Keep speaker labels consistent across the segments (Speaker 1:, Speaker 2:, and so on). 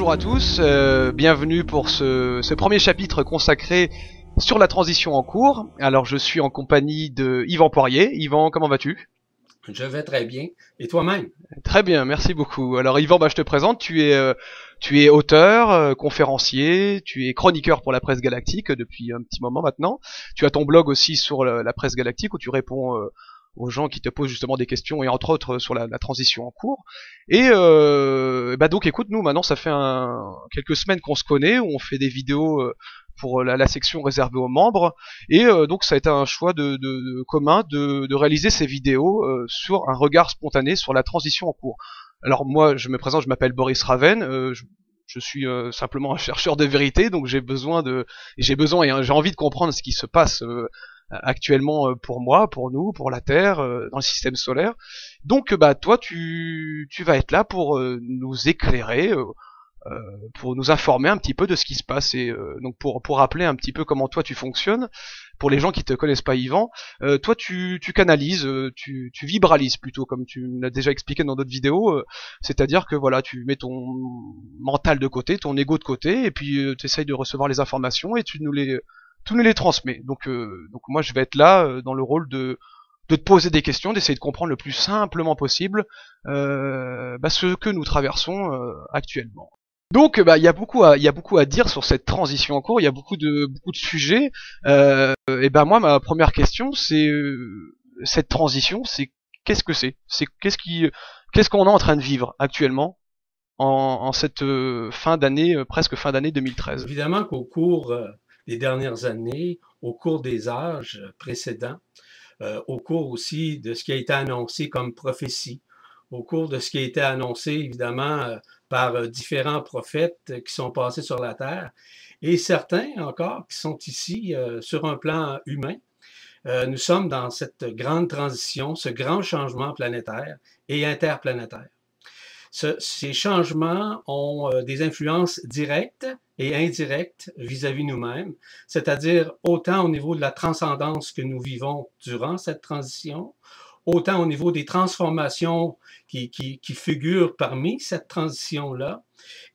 Speaker 1: bonjour à tous, euh, bienvenue pour ce, ce premier chapitre consacré sur la transition en cours. Alors je suis en compagnie de Yvan Poirier. Yvan, comment vas-tu?
Speaker 2: Je vais très bien. Et toi-même?
Speaker 1: Très bien, merci beaucoup. Alors Yvan, bah, je te présente, tu es, euh, tu es auteur, euh, conférencier, tu es chroniqueur pour la presse galactique depuis un petit moment maintenant. Tu as ton blog aussi sur la, la presse galactique où tu réponds euh, aux gens qui te posent justement des questions et entre autres sur la, transition en cours. Et euh, bah donc écoute, nous maintenant ça fait un, quelques semaines qu'on se connaît, où on fait des vidéos euh, pour la, la, section réservée aux membres, et euh, donc ça a été un choix de, de, de commun de, de, réaliser ces vidéos euh, sur un regard spontané sur la transition en cours. Alors moi je me présente, je m'appelle Boris Raven, euh, je, je suis euh, simplement un chercheur de vérité, donc j'ai besoin de, j'ai besoin et j'ai envie de comprendre ce qui se passe euh, actuellement euh, pour moi, pour nous, pour la Terre, euh, dans le système solaire. Donc bah toi tu, tu vas être là pour euh, nous éclairer, pour nous informer un petit peu de ce qui se passe et donc pour pour rappeler un petit peu comment toi tu fonctionnes. Pour les gens qui te connaissent pas Yvan, toi tu, tu canalises, tu, tu vibralises plutôt comme tu l'as déjà expliqué dans d'autres vidéos, c'est-à-dire que voilà tu mets ton mental de côté, ton ego de côté et puis tu essayes de recevoir les informations et tu nous les tu nous les transmets. Donc, euh, donc moi je vais être là euh, dans le rôle de, de te poser des questions, d'essayer de comprendre le plus simplement possible euh, bah, ce que nous traversons euh, actuellement. Donc bah il y a beaucoup à y a beaucoup à dire sur cette transition en cours, il y a beaucoup de beaucoup de sujets. Euh, et ben moi ma première question c'est euh, cette transition, c'est qu'est-ce que c'est? C'est qu'est-ce qui qu'est-ce qu'on est en train de vivre actuellement en, en cette fin d'année presque fin d'année 2013
Speaker 2: Évidemment qu'au cours des dernières années, au cours des âges précédents, euh, au cours aussi de ce qui a été annoncé comme prophétie, au cours de ce qui a été annoncé évidemment euh, par euh, différents prophètes qui sont passés sur la terre, et certains encore qui sont ici sur un plan humain. Nous sommes dans cette grande transition, ce grand changement planétaire et interplanétaire. Ce, ces changements ont euh, des influences directes et indirectes vis-à-vis nous-mêmes, c'est-à-dire autant au niveau de la transcendance que nous vivons durant cette transition, autant au niveau des transformations qui, qui, qui figurent parmi cette transition-là,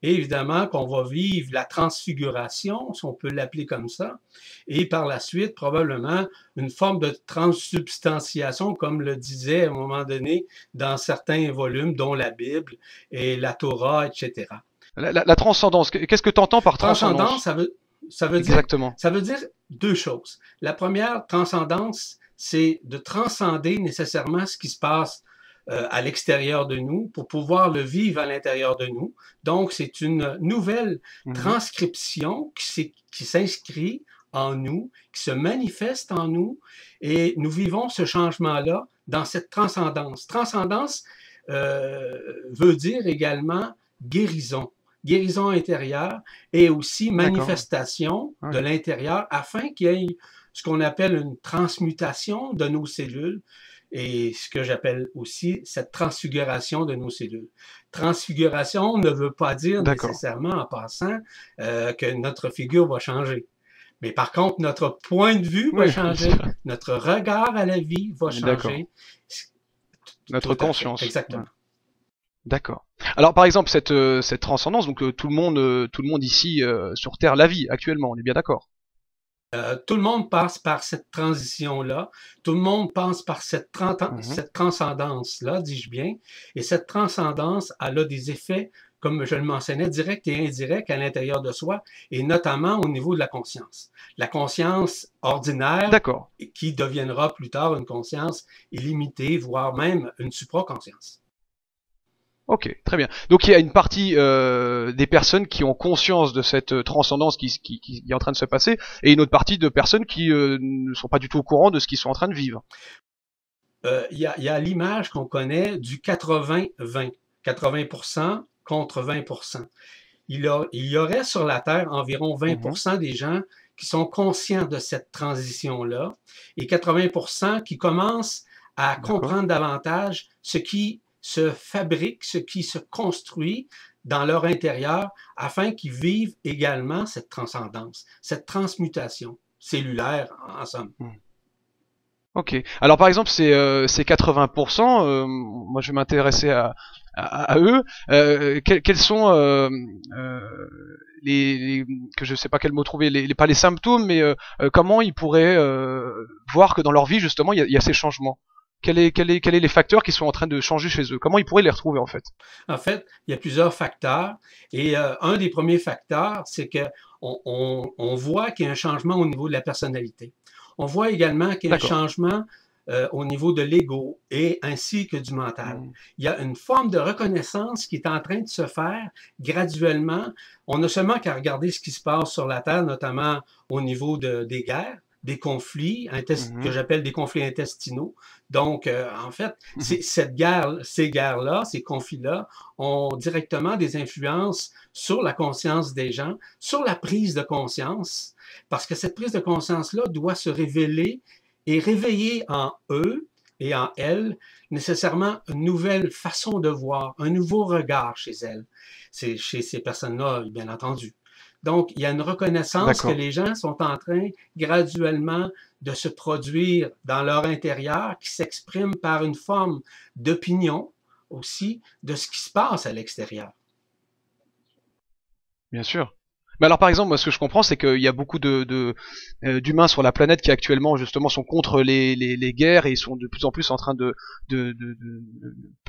Speaker 2: et évidemment qu'on va vivre la transfiguration, si on peut l'appeler comme ça, et par la suite probablement une forme de transsubstantiation, comme le disait à un moment donné dans certains volumes, dont la Bible et la Torah, etc.
Speaker 1: La, la, la transcendance, qu'est-ce que tu entends par transcendance?
Speaker 2: Transcendance, ça veut, ça veut dire
Speaker 1: Exactement.
Speaker 2: ça veut dire deux choses. La première, transcendance, c'est de transcender nécessairement ce qui se passe euh, à l'extérieur de nous pour pouvoir le vivre à l'intérieur de nous. Donc, c'est une nouvelle
Speaker 1: Mhm.
Speaker 2: transcription qui s'inscrit en nous, qui se manifeste en nous, et nous vivons ce changement-là dans cette transcendance. Transcendance euh, veut dire également guérison, guérison intérieure et aussi manifestation de l'intérieur afin qu'il y ait ce qu'on appelle une transmutation de nos cellules et ce que j'appelle aussi cette transfiguration de nos cellules. Transfiguration ne veut pas dire nécessairement en passant euh, que notre figure va changer. Mais par contre, notre point de vue va changer, notre regard à la vie va changer.
Speaker 1: Notre conscience.
Speaker 2: Exactement.
Speaker 1: Ouais. D'accord. Alors par exemple cette euh, cette transcendance, donc euh, tout le monde tout le monde ici euh, sur Terre la vit actuellement, on est bien d'accord?
Speaker 2: Euh, tout le monde passe par cette transition-là. Tout le monde passe par cette, tran-
Speaker 1: Mhm.
Speaker 2: cette transcendance-là, dis-je bien. Et cette transcendance, elle a des effets, comme je le mentionnais, directs et indirects à l'intérieur de soi, et notamment au niveau de la conscience. La conscience ordinaire, qui deviendra plus tard une conscience illimitée, voire même une supraconscience.
Speaker 1: Ok, très bien. Donc il y a une partie euh, des personnes qui ont conscience de cette euh, transcendance qui, qui, qui est en train de se passer, et une autre partie de personnes qui euh, ne sont pas du tout au courant de ce qu'ils sont en train de vivre.
Speaker 2: Euh, Il y a, y a l'image qu'on connaît du 80-20. 80% contre 20%. Il, a- il y aurait sur la Terre environ 20% des gens qui sont conscients de cette transition-là et 80% qui commencent à comprendre davantage ce qui se fabrique, ce qui se construit dans leur intérieur afin qu'ils vivent également cette transcendance, cette transmutation cellulaire en somme.
Speaker 1: Ok. Alors par exemple, ces, euh, ces 80%, euh, moi je vais m'intéresser à, eux. quels, sont les, que je sais pas quel mot trouver, les, pas les symptômes, mais comment ils pourraient voir que dans leur vie justement il y a, ces changements? Quels est, quel est, quel est les facteurs qui sont en train de changer chez eux? Comment ils pourraient les retrouver en fait?
Speaker 2: En fait, il y a plusieurs facteurs. Et un des premiers facteurs, c'est que on, on voit qu'il y a un changement au niveau de la personnalité. On voit également qu'il y a un changement euh, au niveau de l'ego et ainsi que du mental. Mm. Il y a une forme de reconnaissance qui est en train de se faire graduellement. On n'a seulement qu'à regarder ce qui se passe sur la Terre, notamment au niveau de, des guerres, des conflits que j'appelle des conflits intestinaux. Donc, euh, en fait, mm-hmm. cette guerre, ces guerres-là, ces conflits-là, ont directement des influences sur la conscience des gens, sur la prise de conscience, parce que cette prise de conscience-là doit se révéler et réveiller en eux et en elles nécessairement une nouvelle façon de voir, un nouveau regard chez elles. C'est chez ces personnes-là, bien entendu. Donc, il y a une reconnaissance que les gens sont en train graduellement de se produire dans leur intérieur qui s'exprime par une forme d'opinion aussi de ce qui se passe à l'extérieur.
Speaker 1: Bien sûr. Mais alors par exemple, moi ce que je comprends, c'est qu'il y a beaucoup de euh, d'humains sur la planète qui actuellement justement sont contre les, guerres et sont de plus en plus en train de, de, de, de,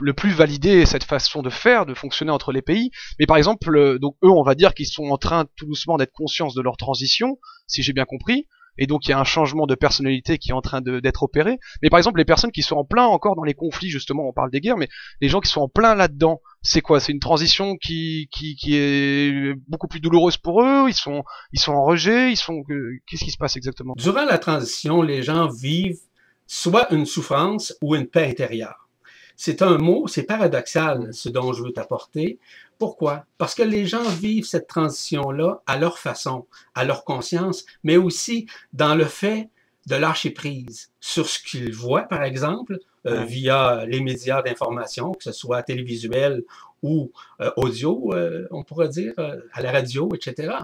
Speaker 1: le plus valider cette façon de faire, de fonctionner entre les pays. Mais par exemple, euh, donc eux, on va dire qu'ils sont en train tout doucement d'être conscients de leur transition, si j'ai bien compris et donc il y a un changement de personnalité qui est en train d'être opéré. Mais par exemple, les personnes qui sont en plein encore dans les conflits, justement, on parle des guerres, mais les gens qui sont en plein là-dedans, c'est quoi? C'est une transition qui, qui, qui est beaucoup plus douloureuse pour eux? Ils sont, ils sont en rejet? Ils sont Qu'est-ce qui se passe exactement?
Speaker 2: Durant la transition, les gens vivent soit une souffrance ou une paix intérieure. C'est un mot, c'est paradoxal ce dont je veux t'apporter. Pourquoi? Parce que les gens vivent cette transition-là à leur façon, à leur conscience, mais aussi dans le fait de lâcher prise sur ce qu'ils voient, par exemple, euh, via les médias d'information, que ce soit télévisuel ou euh, audio, euh, on pourrait dire, à la radio, etc.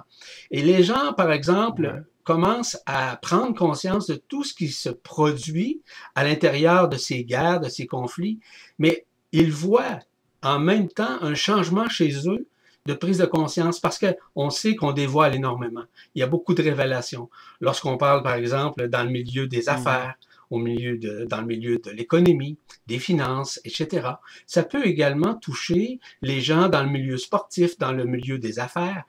Speaker 2: Et les gens, par exemple, commence à prendre conscience de tout ce qui se produit à l'intérieur de ces guerres, de ces conflits, mais ils voient en même temps un changement chez eux de prise de conscience parce qu'on sait qu'on dévoile énormément. Il y a beaucoup de révélations. Lorsqu'on parle, par exemple, dans le milieu des mmh. affaires, au milieu de, dans le milieu de l'économie, des finances, etc. Ça peut également toucher les gens dans le milieu sportif, dans le milieu des affaires.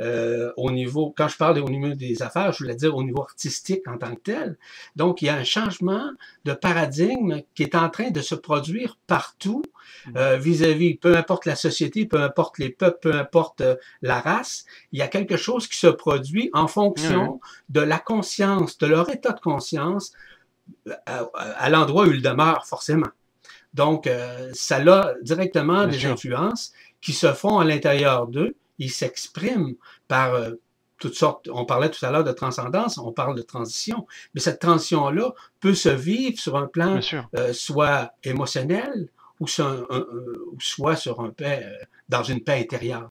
Speaker 2: Euh, au niveau, quand je parle au niveau des affaires, je voulais dire au niveau artistique en tant que tel. Donc, il y a un changement de paradigme qui est en train de se produire partout mm. euh, vis-à-vis, peu importe la société, peu importe les peuples, peu importe euh, la race, il y a quelque chose qui se produit en fonction de la conscience, de leur état de conscience à, l'endroit où ils demeurent, forcément. Donc, ça a directement des influences qui se font à l'intérieur d'eux il s'exprime par euh, toutes sortes, on parlait tout à l'heure de transcendance, on parle de transition, mais cette transition-là peut se vivre sur un plan euh, soit émotionnel ou, soit sur un paix, euh, dans une paix intérieure.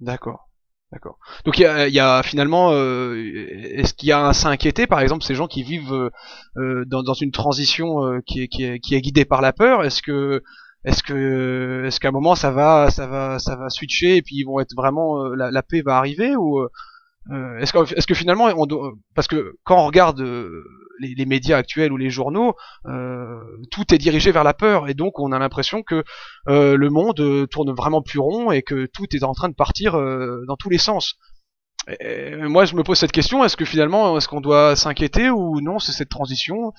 Speaker 1: D'accord. D'accord. Donc il y a, finalement, est-ce qu'il y a à s'inquiéter, par exemple, ces gens qui vivent dans, une transition qui, est, qui, est, qui est guidée par la peur? Est-ce que est-ce que est-ce qu'à un moment ça va ça va ça va switcher et puis ils vont être vraiment euh, la, paix va arriver ou euh, est-ce que est-ce que finalement on parce que quand on regarde euh, les, les, médias actuels ou les journaux tout est dirigé vers la peur et donc on a l'impression que le monde tourne vraiment plus rond et que tout est en train de partir dans tous les sens. Moi je me pose cette question est-ce que finalement est-ce qu'on doit s'inquiéter ou non c'est cette transition?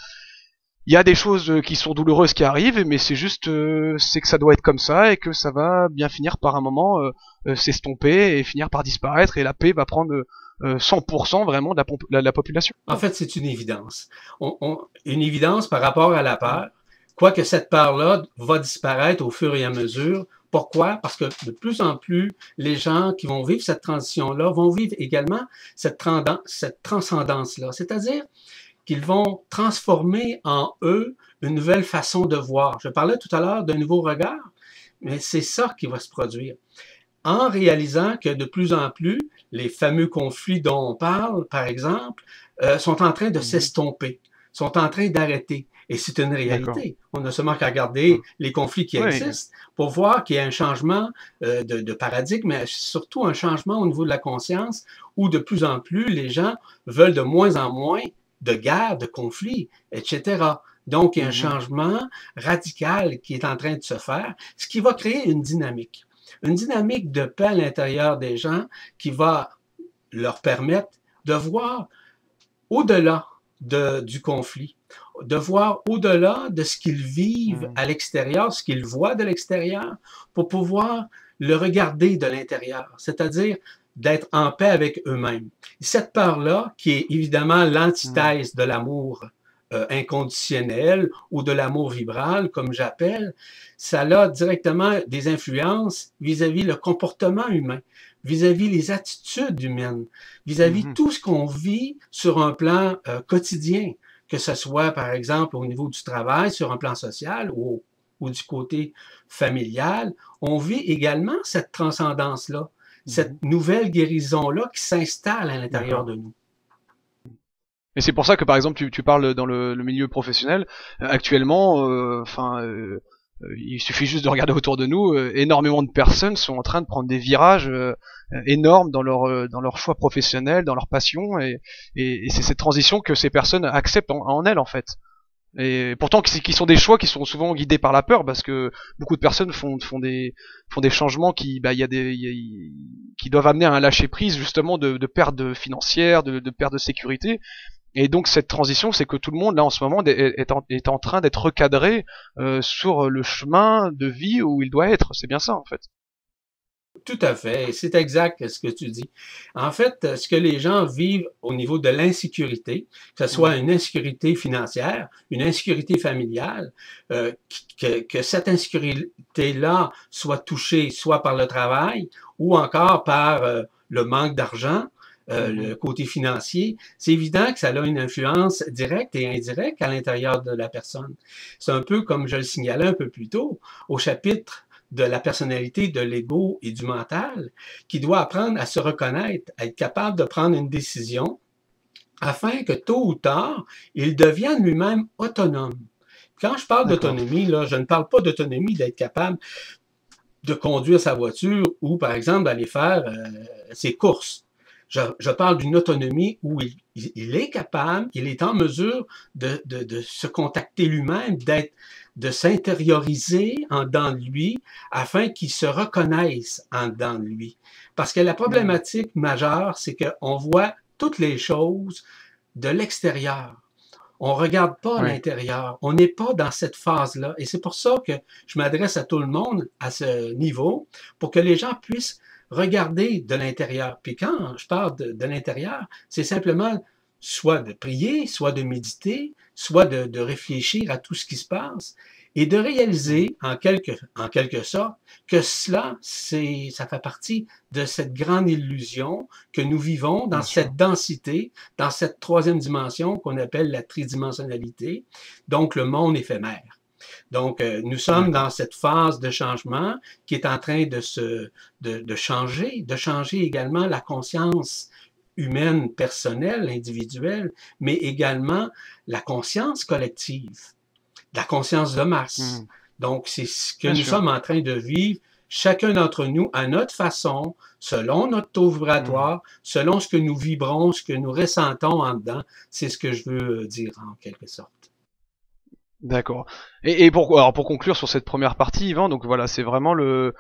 Speaker 1: Il y a des choses euh, qui sont douloureuses qui arrivent, mais c'est juste, euh, c'est que ça doit être comme ça et que ça va bien finir par un moment euh, s'estomper et finir par disparaître et la paix va prendre 100% vraiment de la, population.
Speaker 2: En fait, c'est une évidence. une évidence par rapport à la peur, quoique cette peur-là va disparaître au fur et à mesure. Pourquoi? Parce que de plus en plus, les gens qui vont vivre cette transition-là vont vivre également cette transcendance-là. C'est-à-dire, qu'ils vont transformer en eux une nouvelle façon de voir. Je parlais tout à l'heure d'un nouveau regard, mais c'est ça qui va se produire. En réalisant que de plus en plus, les fameux conflits dont on parle, par exemple, euh, sont en train de mhm. s'estomper, sont en train d'arrêter. Et c'est une réalité. On a seulement qu'à regarder mmh. les conflits qui existent pour voir qu'il y a un changement euh, de, paradigme, mais surtout un changement au niveau de la conscience où de plus en plus les gens veulent de moins en moins de guerres, de conflits, etc. Donc, il y a un mmh changement radical qui est en train de se faire, ce qui va créer une dynamique. Une dynamique de paix à l'intérieur des gens qui va leur permettre de voir au-delà de, du conflit, de voir au-delà de ce qu'ils vivent mmh. à l'extérieur, ce qu'ils voient de l'extérieur, pour pouvoir le regarder de l'intérieur, c'est-à-dire d'être en paix avec eux-mêmes. Cette part-là, qui est évidemment l'antithèse mmh. de l'amour euh, inconditionnel ou de l'amour vibral, comme j'appelle, ça a directement des influences vis-à-vis le comportement humain, vis-à-vis les attitudes humaines, vis-à-vis mmh tout ce qu'on vit sur un plan euh, quotidien, que ce soit par exemple au niveau du travail, sur un plan social ou, ou du côté familial, on vit également cette transcendance-là, cette mmh nouvelle guérison-là qui s'installe à l'intérieur de nous.
Speaker 1: Et c'est pour ça que par exemple tu, tu parles dans le, le milieu professionnel euh, actuellement, euh, enfin. Euh, il suffit juste de regarder autour de nous, énormément de personnes sont en train de prendre des virages énormes dans leur dans leur choix professionnel, dans leur passion, et, et, c'est cette transition que ces personnes acceptent en, en elles en fait. Et pourtant, qui sont des choix qui sont souvent guidés par la peur, parce que beaucoup de personnes font, des font des changements qui, bah, y a des, qui doivent amener à un lâcher prise justement de, de perte financière, de, de perte de sécurité, et donc cette transition, c'est que tout le monde là en ce moment est, en, est en, train d'être recadré euh, sur le chemin de vie où il doit être. C'est bien ça en fait.
Speaker 2: Tout à fait, c'est exact ce que tu dis. En fait, ce que les gens vivent au niveau de l'insécurité, que ce soit une insécurité financière, une insécurité familiale, euh, que, que, cette insécurité-là soit touchée soit par le travail ou encore par euh, le manque d'argent, euh, mm-hmm. le côté financier, c'est évident que ça a une influence directe et indirecte à l'intérieur de la personne. C'est un peu comme je le signalais un peu plus tôt au chapitre de la personnalité, de l'ego et du mental, qui doit apprendre à se reconnaître, à être capable de prendre une décision afin que tôt ou tard, il devienne lui-même autonome. Quand je parle d'autonomie, là, je ne parle pas d'autonomie d'être capable de conduire sa voiture ou, par exemple, d'aller faire euh, ses courses. Je, parle d'une autonomie où il, est capable, il est en mesure de, se contacter lui-même, d'être, de s'intérioriser en dedans de lui afin qu'il se reconnaisse en dedans de lui. Parce que la problématique majeure, c'est qu'on voit toutes les choses de l'extérieur. On regarde pas l'intérieur. On n'est pas dans cette phase-là. Et c'est pour ça que je m'adresse à tout le monde à ce niveau, pour que les gens puissent regarder de l'intérieur. Puis quand je parle de, l'intérieur, c'est simplement soit de prier, soit de méditer, soit de, réfléchir à tout ce qui se passe et de réaliser en quelque, en quelque sorte que cela, c'est, ça fait partie de cette grande illusion que nous vivons dans cette densité, dans cette troisième dimension qu'on appelle la tridimensionnalité, donc le monde éphémère. Donc, euh, nous sommes dans cette phase de changement qui est en train de, se, de, changer, de changer également la conscience humaine, personnelle, individuelle, mais également la conscience collective, la conscience de masse. Hmm. Donc, c'est ce que nous sommes en train de vivre, chacun d'entre nous, à notre façon, selon notre taux vibratoire, hmm. selon ce que nous vibrons, ce que nous ressentons en dedans. C'est ce que je veux dire en quelque sorte.
Speaker 1: D'accord. Et, et, pour, alors pour conclure sur cette première partie, Yvan, donc voilà, c'est vraiment le,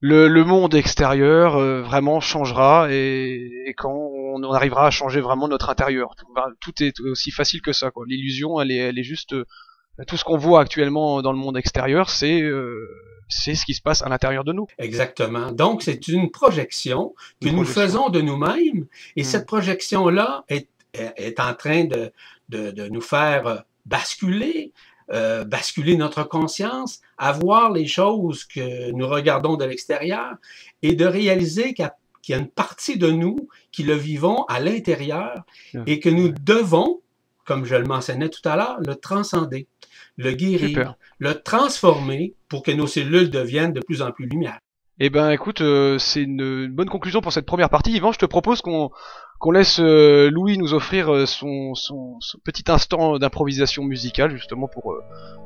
Speaker 1: le, le, monde extérieur euh, vraiment changera et, et, quand on arrivera à changer vraiment notre intérieur. Tout est aussi facile que ça. L'illusion, elle est, elle est juste euh, tout ce qu'on voit actuellement dans le monde extérieur, c'est euh, c'est ce qui se passe à l'intérieur de nous.
Speaker 2: Exactement. Donc c'est une projection que nous faisons de nous-mêmes et hmm. cette projection là est, est en train de, de, de nous faire basculer, euh, basculer notre conscience, à voir les choses que nous regardons de l'extérieur et de réaliser qu'il y, a une partie de nous qui le vivons à l'intérieur et que nous devons, comme je le mentionnais tout à l'heure, le transcender, le guérir, le transformer pour que nos cellules deviennent de plus en plus lumière.
Speaker 1: Eh ben écoute, euh, c'est une, bonne conclusion pour cette première partie. Yvan, je te propose qu'on qu'on laisse euh, Louis nous offrir euh, son, son, petit instant d'improvisation musicale justement pour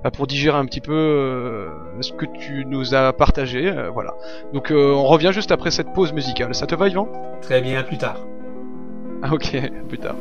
Speaker 1: bah, pour digérer un petit peu ce que tu nous as partagé. voilà. Donc on revient juste après cette pause musicale. Ça te va, Yvan?
Speaker 2: Très bien, à plus tard.
Speaker 1: Ah, ok, à plus tard.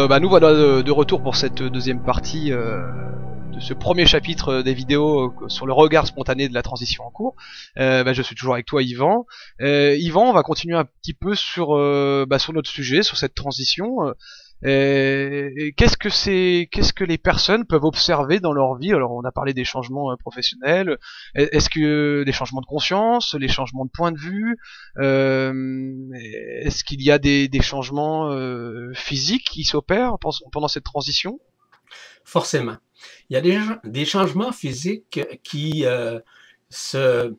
Speaker 1: Euh, bah, nous voilà de, retour pour cette deuxième partie euh, de ce premier chapitre des vidéos euh, sur le regard spontané de la transition en cours. Bah, je suis toujours avec toi, Yvan. Yvan, on va continuer un petit peu sur, bah, sur notre sujet, sur cette transition. Qu'est-ce que c'est, qu'est-ce que les personnes peuvent observer dans leur vie? Alors, on a parlé des changements euh, professionnels. Est-ce que des changements de conscience, les changements de point de vue? Euh, Est-ce qu'il y a des, des changements euh, physiques qui s'opèrent pendant cette transition?
Speaker 2: Forcément. Il y a des, des changements physiques qui euh, se,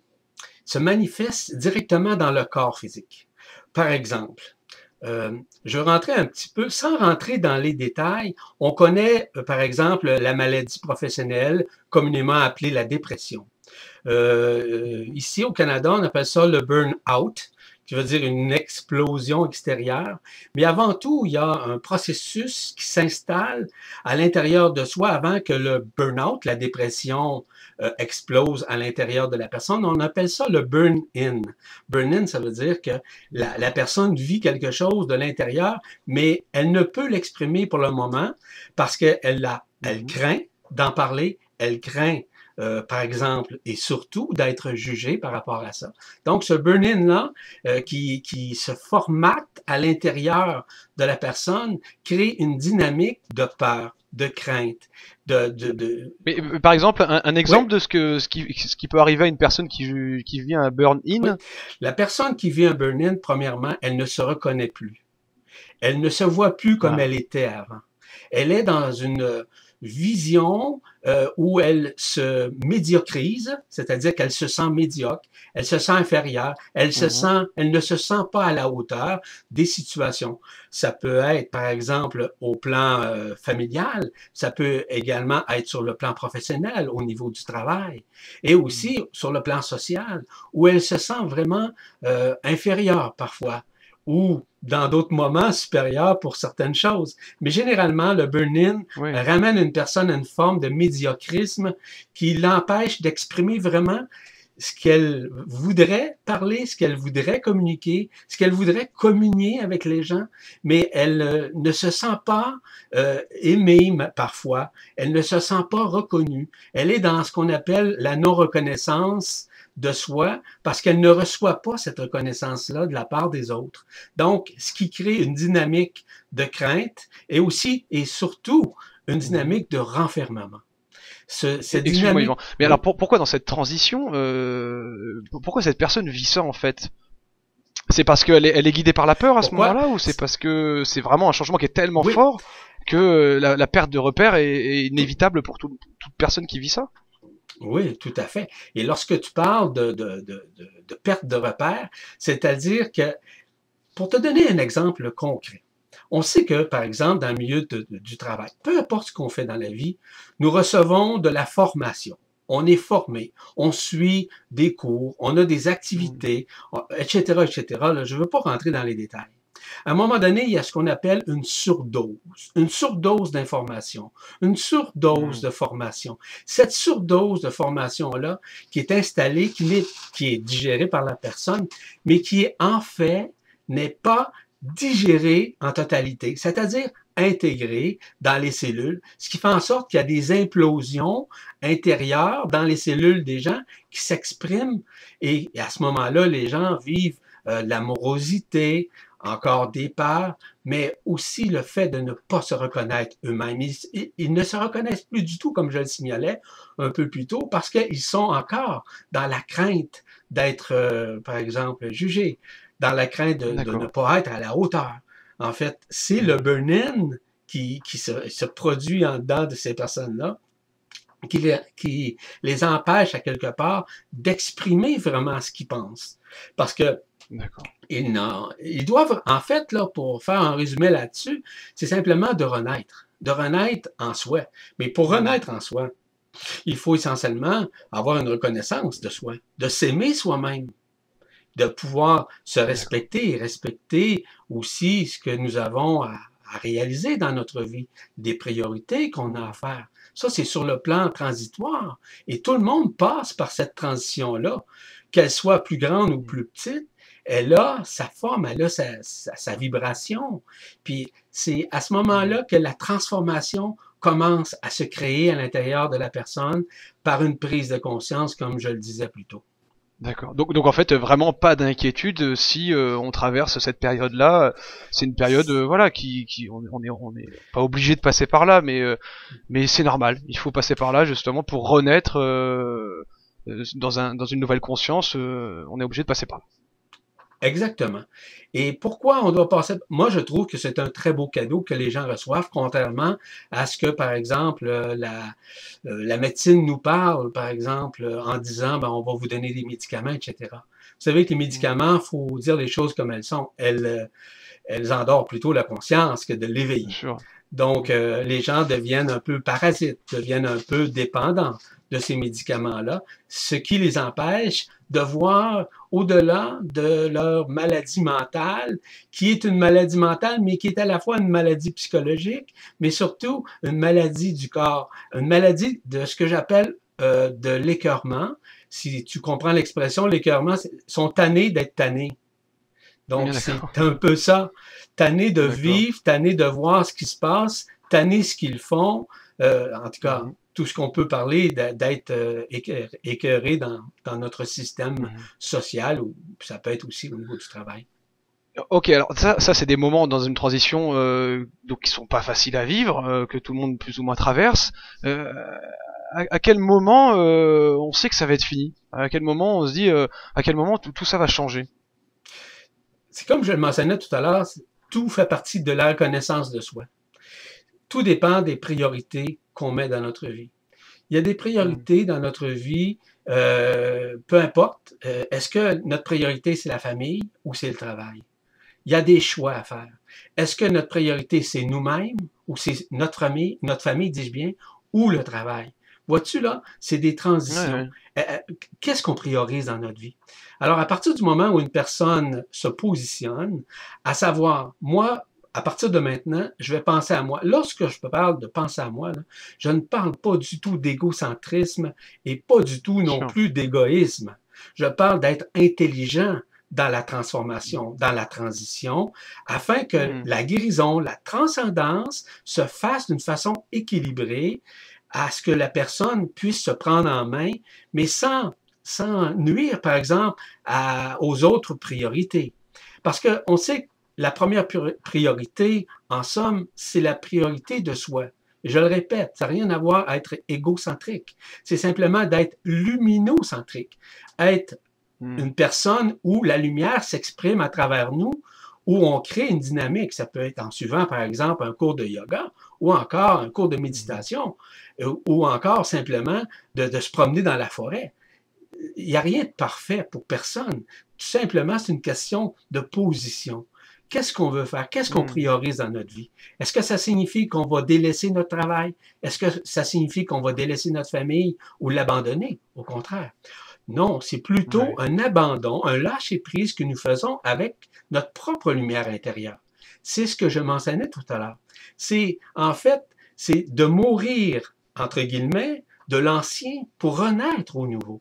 Speaker 2: se manifestent directement dans le corps physique. Par exemple, euh, je rentrer un petit peu, sans rentrer dans les détails, on connaît euh, par exemple la maladie professionnelle, communément appelée la dépression. Euh, ici au Canada, on appelle ça le burn-out qui veut dire une explosion extérieure. Mais avant tout, il y a un processus qui s'installe à l'intérieur de soi avant que le burn-out, la dépression, euh, explose à l'intérieur de la personne. On appelle ça le burn-in. Burn-in, ça veut dire que la, la personne vit quelque chose de l'intérieur, mais elle ne peut l'exprimer pour le moment parce qu'elle elle mm-hmm. craint d'en parler, elle craint euh, par exemple, et surtout d'être jugé par rapport à ça. Donc, ce burn-in-là, euh, qui, qui se formate à l'intérieur de la personne, crée une dynamique de peur, de crainte, de... de, de...
Speaker 1: Mais, euh, par exemple, un, exemple de ce, que, ce, qui, ce qui peut arriver à une personne qui, qui vit un burn-in?
Speaker 2: La personne qui vit un burn-in, premièrement, elle ne se reconnaît plus. Elle ne se voit plus comme ah. elle était avant. Elle est dans une vision euh, où elle se médiocrise, c'est-à-dire qu'elle se sent médiocre, elle se sent inférieure, elle se mhm. sent, elle ne se sent pas à la hauteur des situations. Ça peut être, par exemple, au plan euh, familial, ça peut également être sur le plan professionnel, au niveau du travail, et aussi mhm. sur le plan social, où elle se sent vraiment euh, inférieure parfois ou dans d'autres moments supérieurs pour certaines choses. Mais généralement, le burn-in ramène une personne à une forme de médiocrisme qui l'empêche d'exprimer vraiment ce qu'elle voudrait parler, ce qu'elle voudrait communiquer, ce qu'elle voudrait communier avec les gens, mais elle euh, ne se sent pas euh, aimée parfois, elle ne se sent pas reconnue. Elle est dans ce qu'on appelle la non-reconnaissance de soi parce qu'elle ne reçoit pas cette reconnaissance-là de la part des autres. Donc, ce qui crée une dynamique de crainte et aussi et surtout une dynamique de renfermement.
Speaker 1: Ce, cette dynamique... Mais alors pourquoi dans cette transition, euh, pourquoi cette personne vit ça en fait? C'est parce qu'elle est, elle est guidée par la peur à ce moment-là ou c'est parce que c'est vraiment un changement qui est tellement fort que la, perte de repère est, inévitable pour toute personne qui vit ça?
Speaker 2: Oui, tout à fait. Et lorsque tu parles de, de, de, de perte de repère, c'est-à-dire que, pour te donner un exemple concret, on sait que, par exemple, dans le milieu du travail, peu importe ce qu'on fait dans la vie, nous recevons de la formation. On est formé, on suit des cours, on a des activités, etc., etc. je ne veux pas rentrer dans les détails. À un moment donné, il y a ce qu'on appelle une surdose, une surdose d'information, une surdose hmm. de formation. Cette surdose de formation-là, qui est installée, qui est, qui est digérée par la personne, mais qui est en fait n'est pas digérée en totalité, c'est-à-dire intégrée dans les cellules, ce qui fait en sorte qu'il y a des implosions intérieures dans les cellules des gens qui s'expriment et à ce moment-là, les gens vivent euh, l'amorosité, encore des peurs, mais aussi le fait de ne pas se reconnaître eux-mêmes. Ils, ne se reconnaissent plus du tout, comme je le signalais un peu plus tôt, parce qu'ils sont encore dans la crainte d'être, euh, par exemple, jugés, dans la crainte de, ne pas être à la hauteur. En fait, c'est le burn-in qui, qui se, se, produit en dedans de ces personnes-là, qui les, qui les empêche à quelque part d'exprimer vraiment ce qu'ils pensent. Parce que ils, ils doivent, en fait, là, pour faire un résumé là-dessus, c'est simplement de renaître, de renaître en soi. Mais pour mm. renaître en soi, il faut essentiellement avoir une reconnaissance de soi, de s'aimer soi-même, de pouvoir se respecter et respecter aussi ce que nous avons à, à réaliser dans notre vie, des priorités qu'on a à faire. Ça, c'est sur le plan transitoire. Et tout le monde passe par cette transition-là, qu'elle soit plus grande ou plus petite elle a sa forme, elle a sa, vibration. Puis c'est à ce moment-là que la transformation commence à se créer à l'intérieur de la personne par une prise de conscience, comme je le disais plus tôt.
Speaker 1: D'accord. Donc, donc en fait, vraiment pas d'inquiétude si euh, on traverse cette période-là. C'est une période, euh, voilà, qui, qui on, on, est, on est pas obligé de passer par là, mais, euh, mais c'est normal. Il faut passer par là justement pour renaître dans, un, dans une nouvelle conscience. on est obligé de passer par là.
Speaker 2: Exactement. Et pourquoi on doit passer... Moi, je trouve que c'est un très beau cadeau que les gens reçoivent, contrairement à ce que, par exemple, euh, la, euh, la médecine nous parle, par exemple, en disant, ben, on va vous donner des médicaments, etc. Vous savez que les médicaments, il faut dire les choses comme elles sont. Elles, euh, elles endorment plutôt la conscience que de l'éveiller. Donc, les gens deviennent un peu parasites, deviennent un peu dépendants de ces médicaments-là, ce qui les empêche de voir au-delà de leur maladie mentale, qui est une maladie mentale, mais qui est à la fois une maladie psychologique, mais surtout une maladie du corps, une maladie de ce que j'appelle euh, de l'écœurement. Si tu comprends l'expression, l'écœurement, sont tannés d'être tannés. Donc, c'est un peu ça. Tannés de vivre, tannés de voir ce qui se passe, tannés ce qu'ils font. Euh, en tout cas, mm-hmm tout ce qu'on peut parler d'être euh, écœuré dans, dans, notre système mhm. social, ou ça peut être aussi au niveau du travail.
Speaker 1: Ok, alors ça, ça c'est des moments dans une transition euh, donc qui sont pas faciles à vivre, euh, que tout le monde plus ou moins traverse. Euh, à, quel moment euh, on sait que ça va être fini? À quel moment on se dit à quel moment tout, tout ça va changer?
Speaker 2: C'est comme je le mentionnais tout à l'heure, tout fait partie de la reconnaissance de soi. Tout dépend des priorités qu'on met dans notre vie. Il y a des priorités dans notre vie, euh, peu importe. Euh, est-ce que notre priorité, c'est la famille ou c'est le travail? Il y a des choix à faire. Est-ce que notre priorité, c'est nous-mêmes ou c'est notre famille, notre famille, dis-je bien, ou le travail? Vois-tu là, c'est des transitions. Euh, qu'est-ce qu'on priorise dans notre vie? Alors, à partir du moment où une personne se positionne, à savoir, moi, à partir de maintenant, je vais penser à moi. Lorsque je parle de penser à moi, je ne parle pas du tout d'égocentrisme et pas du tout non plus d'égoïsme. Je parle d'être intelligent dans la transformation, dans la transition, afin que hmm. la guérison, la transcendance se fasse d'une façon équilibrée à ce que la personne puisse se prendre en main, mais sans, sans nuire, par exemple, aux autres priorités. Parce qu'on sait la première priorité, en somme, c'est la priorité de soi. Je le répète, ça n'a rien à voir à être égocentrique. C'est simplement d'être luminocentrique, être hmm. une personne où la lumière s'exprime à travers nous, où on crée une dynamique. Ça peut être en suivant, par exemple, un cours de yoga ou encore un cours de méditation euh, ou encore simplement de, de se promener dans la forêt. Il n'y a rien de parfait pour personne. Tout simplement, c'est une question de position qu'est-ce qu'on veut faire? Qu'est-ce qu'on hmm. priorise dans notre vie? Est-ce que ça signifie qu'on va délaisser notre travail? Est-ce que ça signifie qu'on va délaisser notre famille ou l'abandonner? Au contraire. Non, c'est plutôt un abandon, un lâcher-prise que nous faisons avec notre propre lumière intérieure. C'est ce que je mentionnais tout à l'heure. C'est, en fait, c'est de mourir, entre guillemets, de l'ancien pour renaître au nouveau.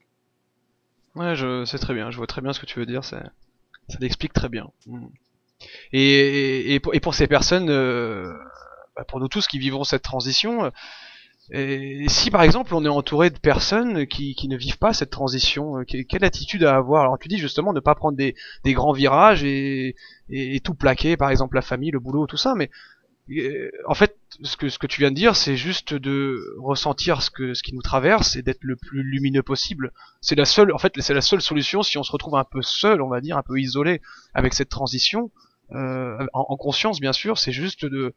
Speaker 1: Ouais, je sais très bien, je vois très bien ce que tu veux dire, ça, ça l'explique très bien. Hmm. Et, pour, ces personnes, euh, bah, pour nous tous qui vivrons cette transition, euh, si par exemple on est entouré de personnes qui, ne vivent pas cette transition, euh, quelle attitude à avoir? Alors tu dis justement ne pas prendre des, grands virages et, tout plaquer, par exemple la famille, le boulot, tout ça, mais en fait ce que, tu viens de dire c'est juste de ressentir ce qui nous traverse et d'être le plus lumineux possible. C'est la seule, en fait c'est la seule solution si on se retrouve un peu seul, on va dire, un peu isolé avec cette transition euh, en, conscience bien sûr, c'est juste de,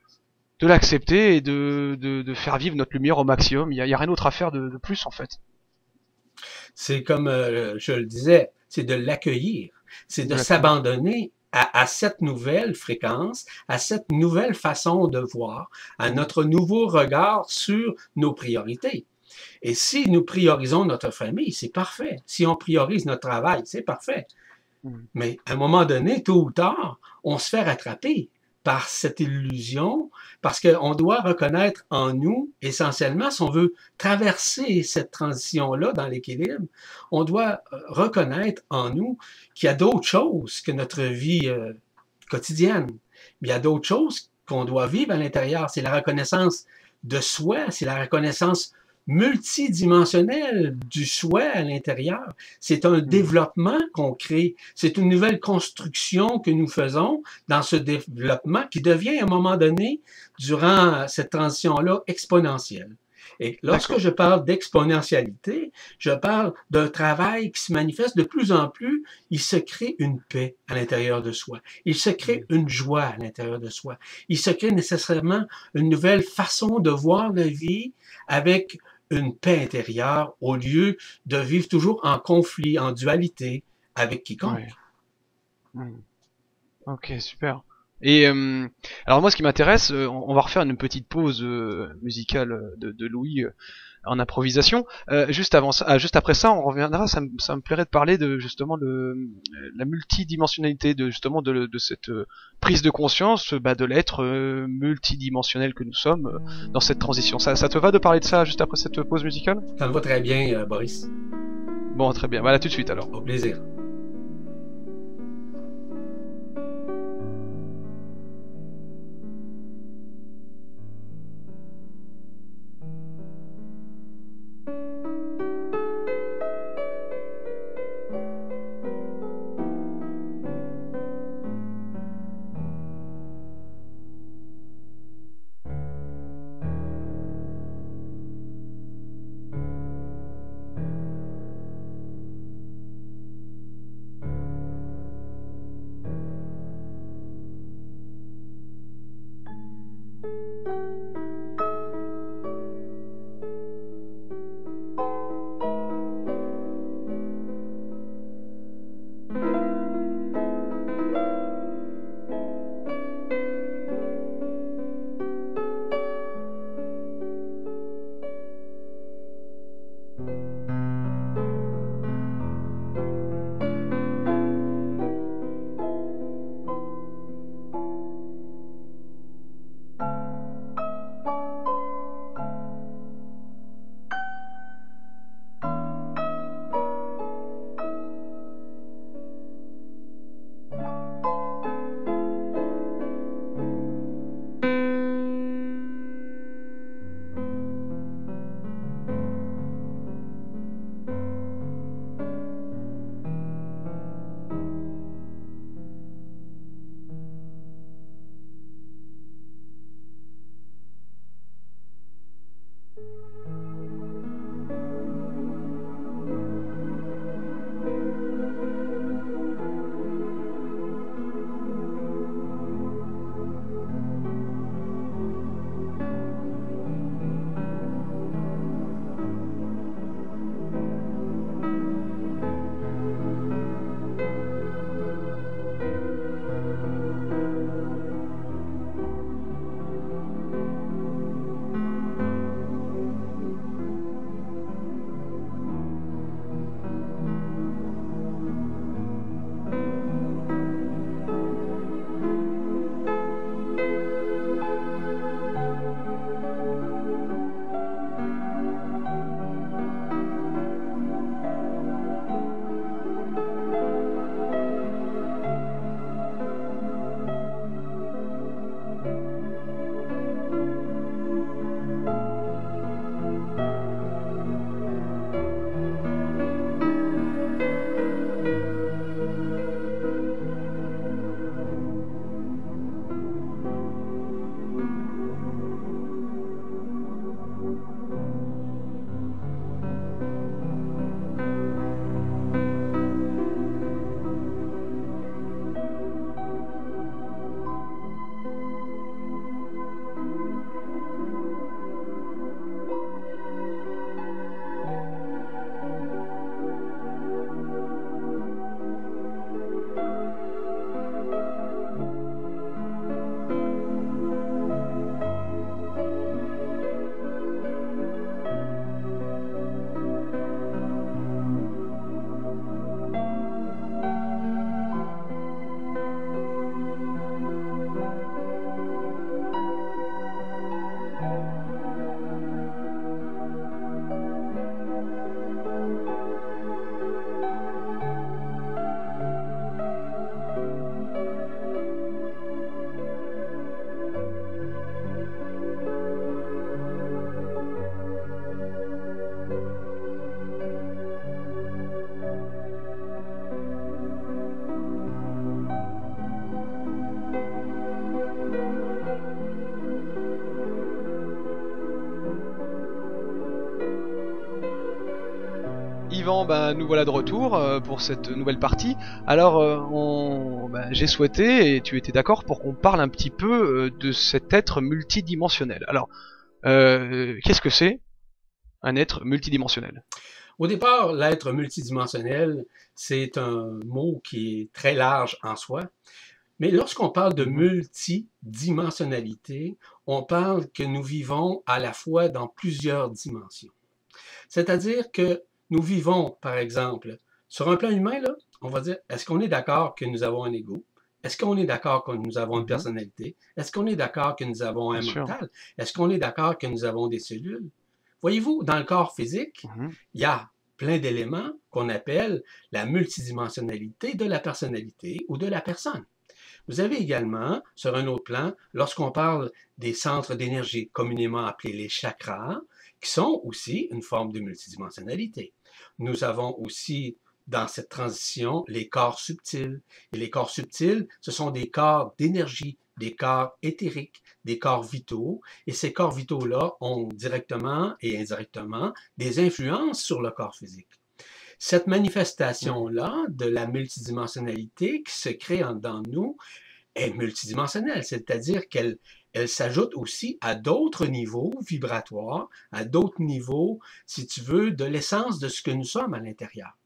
Speaker 1: de l'accepter et de, de, faire vivre notre lumière au maximum. Il n'y a, rien d'autre à faire de, plus en fait.
Speaker 2: C'est comme euh, je le disais, c'est de l'accueillir, c'est de s'abandonner à, à, cette nouvelle fréquence, à cette nouvelle façon de voir, à notre nouveau regard sur nos priorités. Et si nous priorisons notre famille, c'est parfait. Si on priorise notre travail, c'est parfait. Mais à un moment donné, tôt ou tard, on se fait rattraper par cette illusion, parce qu'on doit reconnaître en nous, essentiellement, si on veut traverser cette transition-là dans l'équilibre, on doit euh, reconnaître en nous qu'il y a d'autres choses que notre vie euh, quotidienne. Il y a d'autres choses qu'on doit vivre à l'intérieur. C'est la reconnaissance de soi, c'est la reconnaissance multidimensionnel du soi à l'intérieur. C'est un mm. développement qu'on crée. C'est une nouvelle construction que nous faisons dans ce développement qui devient à un moment donné, durant cette transition-là, exponentielle. Et lorsque je parle d'exponentialité, je parle d'un travail qui se manifeste de plus en plus. Il se crée une paix à l'intérieur de soi. Il se crée mm. une joie à l'intérieur de soi. Il se crée nécessairement une nouvelle façon de voir la vie avec une paix intérieure au lieu de vivre toujours en conflit, en dualité avec quiconque.
Speaker 1: Mm. Ok, super. Et euh, alors moi, ce qui m'intéresse, euh, on va refaire une petite pause euh, musicale de, Louis en improvisation. juste avant ça, ah, juste après ça, on reviendra. Ça, me plairait de parler de justement de la multidimensionnalité, de justement de, cette prise de conscience, bah, de l'être multidimensionnel que nous sommes dans cette transition. Ça, ça te va de parler de ça juste après cette pause musicale?
Speaker 2: Ça me va très bien, Boris.
Speaker 1: Bon, très bien. Voilà, tout de suite alors.
Speaker 2: Au plaisir.
Speaker 1: Ben, nous voilà de retour euh, pour cette nouvelle partie. Alors, euh, ben, j'ai souhaité, et tu étais d'accord, pour qu'on parle un petit peu euh, de cet être multidimensionnel. Alors, qu'est-ce que c'est un être multidimensionnel?
Speaker 2: Au départ, l'être multidimensionnel, c'est un mot qui est très large en soi. Mais lorsqu'on parle de multidimensionnalité, on parle que nous vivons à la fois dans plusieurs dimensions. C'est-à-dire que nous vivons, par exemple, sur un plan humain, là, on va dire, est-ce qu'on est d'accord que nous avons un ego? Est-ce qu'on est d'accord que nous avons une
Speaker 1: Mhm.
Speaker 2: personnalité? Est-ce qu'on est d'accord que nous avons un
Speaker 1: Bien
Speaker 2: mental? Est-ce qu'on est d'accord que nous avons des cellules? Voyez-vous, dans le corps physique,
Speaker 1: Mhm.
Speaker 2: il y a plein d'éléments qu'on appelle la multidimensionnalité de la personnalité ou de la personne. Vous avez également, sur un autre plan, lorsqu'on parle des centres d'énergie communément appelés les chakras, qui sont aussi une forme de multidimensionnalité. Nous avons aussi dans cette transition les corps subtils. Et les corps subtils, ce sont des corps d'énergie, des corps éthériques, des corps vitaux. Et ces corps vitaux-là ont directement et indirectement des influences sur le corps physique. Cette manifestation-là de la multidimensionnalité qui se crée de nous est multidimensionnelle, c'est-à-dire qu'elle elle s'ajoute aussi à d'autres niveaux vibratoires, à d'autres niveaux, si tu veux, de l'essence de ce que nous sommes à l'intérieur.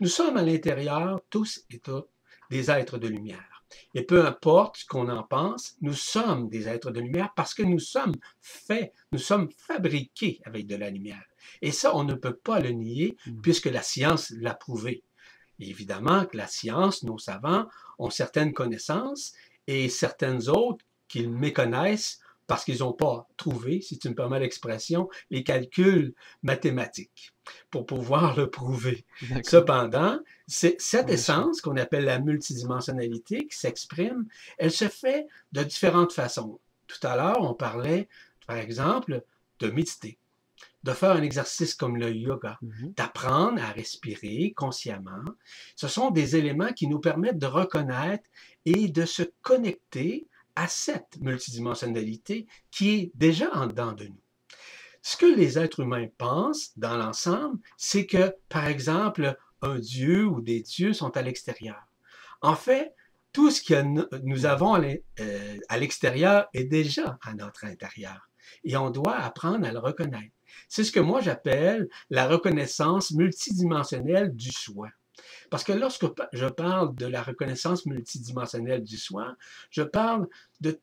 Speaker 2: Nous sommes à l'intérieur, tous et toutes, des êtres de lumière. Et peu importe ce qu'on en pense, nous sommes des êtres de lumière parce que nous sommes faits, nous sommes fabriqués avec de la lumière. Et ça, on ne peut pas le nier
Speaker 1: Mhm.
Speaker 2: puisque la science l'a prouvé. Et évidemment que la science, nos savants, ont certaines connaissances et certaines autres qu'ils méconnaissent parce qu'ils n'ont pas trouvé, si tu me permets l'expression, les calculs mathématiques pour pouvoir le prouver. Cependant, cette essence qu'on appelle la multidimensionnalité qui s'exprime, elle se fait de différentes façons. Tout à l'heure, on parlait, par exemple, de méditer, de faire un exercice comme le yoga,
Speaker 1: Mhm.
Speaker 2: d'apprendre à respirer consciemment. Ce sont des éléments qui nous permettent de reconnaître et de se connecter à cette multidimensionnalité qui est déjà en dedans de nous. Ce que les êtres humains pensent dans l'ensemble, c'est que, par exemple, un dieu ou des dieux sont à l'extérieur. En fait, tout ce que nous- avons euh, à l'extérieur est déjà à notre intérieur. Et on doit apprendre à le reconnaître. C'est ce que moi j'appelle la reconnaissance multidimensionnelle du soi. Parce que lorsque je parle de la reconnaissance multidimensionnelle du soi, je parle de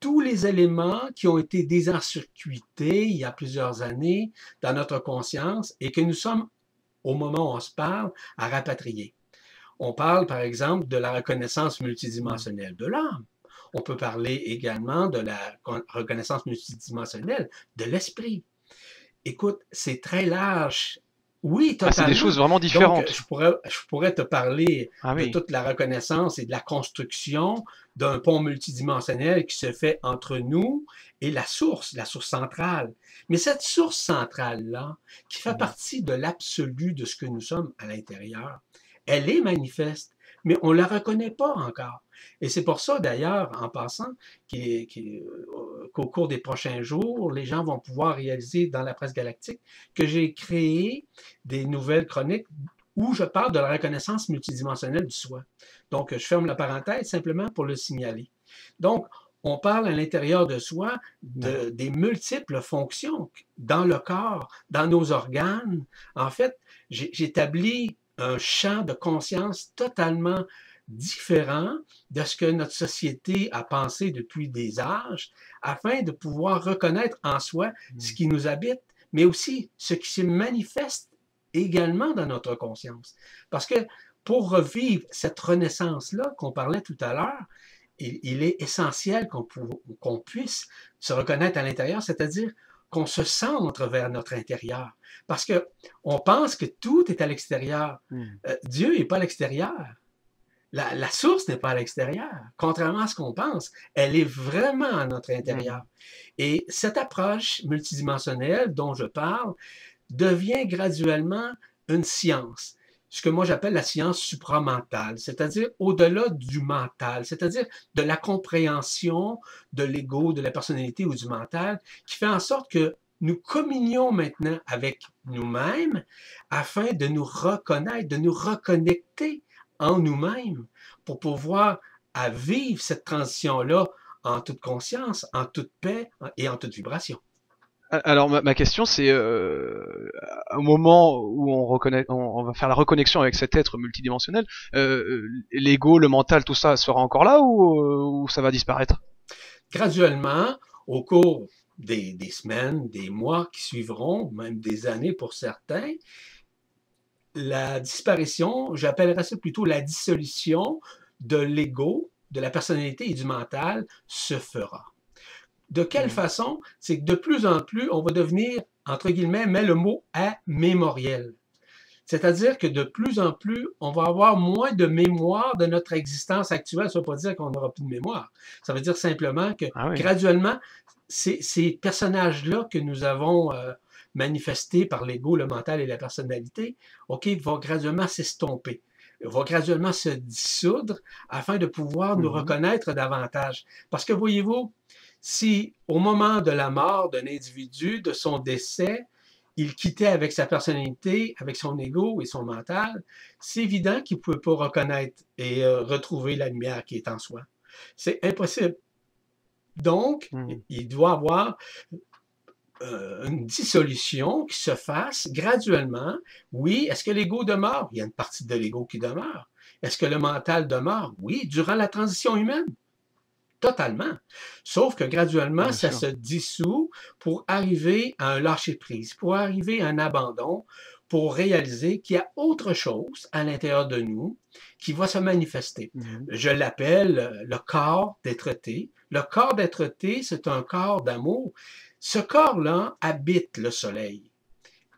Speaker 2: tous les éléments qui ont été désencircuités il y a plusieurs années dans notre conscience et que nous sommes, au moment où on se parle, à rapatrier. On parle, par exemple, de la reconnaissance multidimensionnelle de l'âme. On peut parler également de la con- reconnaissance multidimensionnelle de l'esprit. Écoute, c'est très large. Oui,
Speaker 1: Ah, c'est
Speaker 2: totalement.
Speaker 1: des choses vraiment
Speaker 2: Donc,
Speaker 1: différentes.
Speaker 2: je pourrais, je pourrais te parler
Speaker 1: ah
Speaker 2: de toute la reconnaissance et de la construction d'un pont multidimensionnel qui se fait entre nous et la source, la source centrale. Mais cette source centrale-là, qui fait
Speaker 1: Mhm.
Speaker 2: partie de l'absolu de ce que nous sommes à l'intérieur, elle est manifeste, mais on ne la reconnaît pas encore. Et c'est pour ça, d'ailleurs, en passant, euh, qu'au cours des prochains jours, les gens vont pouvoir réaliser dans la presse galactique que j'ai créé des nouvelles chroniques où je parle de la reconnaissance multidimensionnelle du soi. Donc, je ferme la parenthèse simplement pour le signaler. Donc, on parle à l'intérieur de soi de, des multiples fonctions dans le corps, dans nos organes. En fait, j'établis un champ de conscience totalement différent de ce que notre société a pensé depuis des âges, afin de pouvoir reconnaître en soi ce qui nous habite, mais aussi ce qui se manifeste également dans notre conscience. Parce que pour revivre cette renaissance-là qu'on parlait tout à l'heure, il, il est essentiel qu'on puisse se reconnaître à l'intérieur, c'est-à-dire qu'on se centre vers notre intérieur. Parce que on pense que tout est à l'extérieur.
Speaker 1: Mhm.
Speaker 2: Euh, Dieu n'est pas à l'extérieur. La, la source n'est pas à l'extérieur. Contrairement à ce qu'on pense, elle est vraiment à notre intérieur. Et cette approche multidimensionnelle dont je parle devient graduellement une science. Ce que moi j'appelle la science supramentale, c'est-à-dire au-delà du mental, c'est-à-dire de la compréhension de l'ego, de la personnalité ou du mental, qui fait en sorte que nous communions maintenant avec nous-mêmes afin de nous reconnaître, de nous reconnecter en nous-mêmes pour pouvoir à vivre cette transition-là en toute conscience, en toute paix et en toute vibration.
Speaker 1: Alors ma, question c'est euh, au moment où on reconnaît, on, va faire la reconnexion avec cet être multidimensionnel, euh, l'ego, le mental, tout ça sera encore là ou, ou ça va disparaître?
Speaker 2: Graduellement, au cours des, des, semaines, des mois qui suivront, même des années pour certains, la disparition, j'appellerais ça plutôt la dissolution de l'ego, de la personnalité et du mental se fera. De quelle mmh. façon? C'est que de plus en plus, on va devenir, entre guillemets, mais le mot mémoriel. C'est-à-dire que de plus en plus, on va avoir moins de mémoire de notre existence actuelle. Ça ne veut pas dire qu'on n'aura plus de mémoire. Ça veut dire simplement que ah graduellement, ces, ces personnages-là que nous avons euh, manifestés par l'ego, le mental et la personnalité, OK, vont graduellement s'estomper va graduellement se dissoudre afin de pouvoir nous mmh reconnaître davantage. Parce que voyez-vous, si au moment de la mort d'un individu, de son décès, il quittait avec sa personnalité, avec son ego et son mental, c'est évident qu'il ne pouvait pas reconnaître et euh, retrouver la lumière qui est en soi. C'est impossible. Donc, mmh. il doit avoir euh, une dissolution qui se fasse graduellement. Oui, est-ce que l'ego demeure? Il y a une partie de l'ego qui demeure. Est-ce que le mental demeure? Oui, durant la transition humaine. Totalement. Sauf que graduellement, ça se dissout pour arriver à un lâcher-prise, pour arriver à un abandon, pour réaliser qu'il y a autre chose à l'intérieur de nous qui va se manifester. Mhm. Je l'appelle le corps d'être-té. Le corps d'être-té, c'est un corps d'amour. Ce corps-là habite le soleil.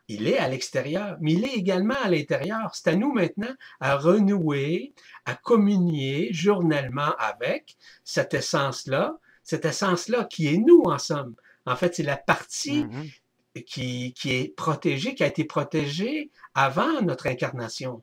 Speaker 2: Il est à l'extérieur, mais il est également à l'intérieur. C'est à nous maintenant à renouer, à communier journellement avec cette essence-là, cette essence-là qui est nous en somme. En fait, c'est la partie mm-hmm. qui, qui est protégée, qui a été protégée avant notre incarnation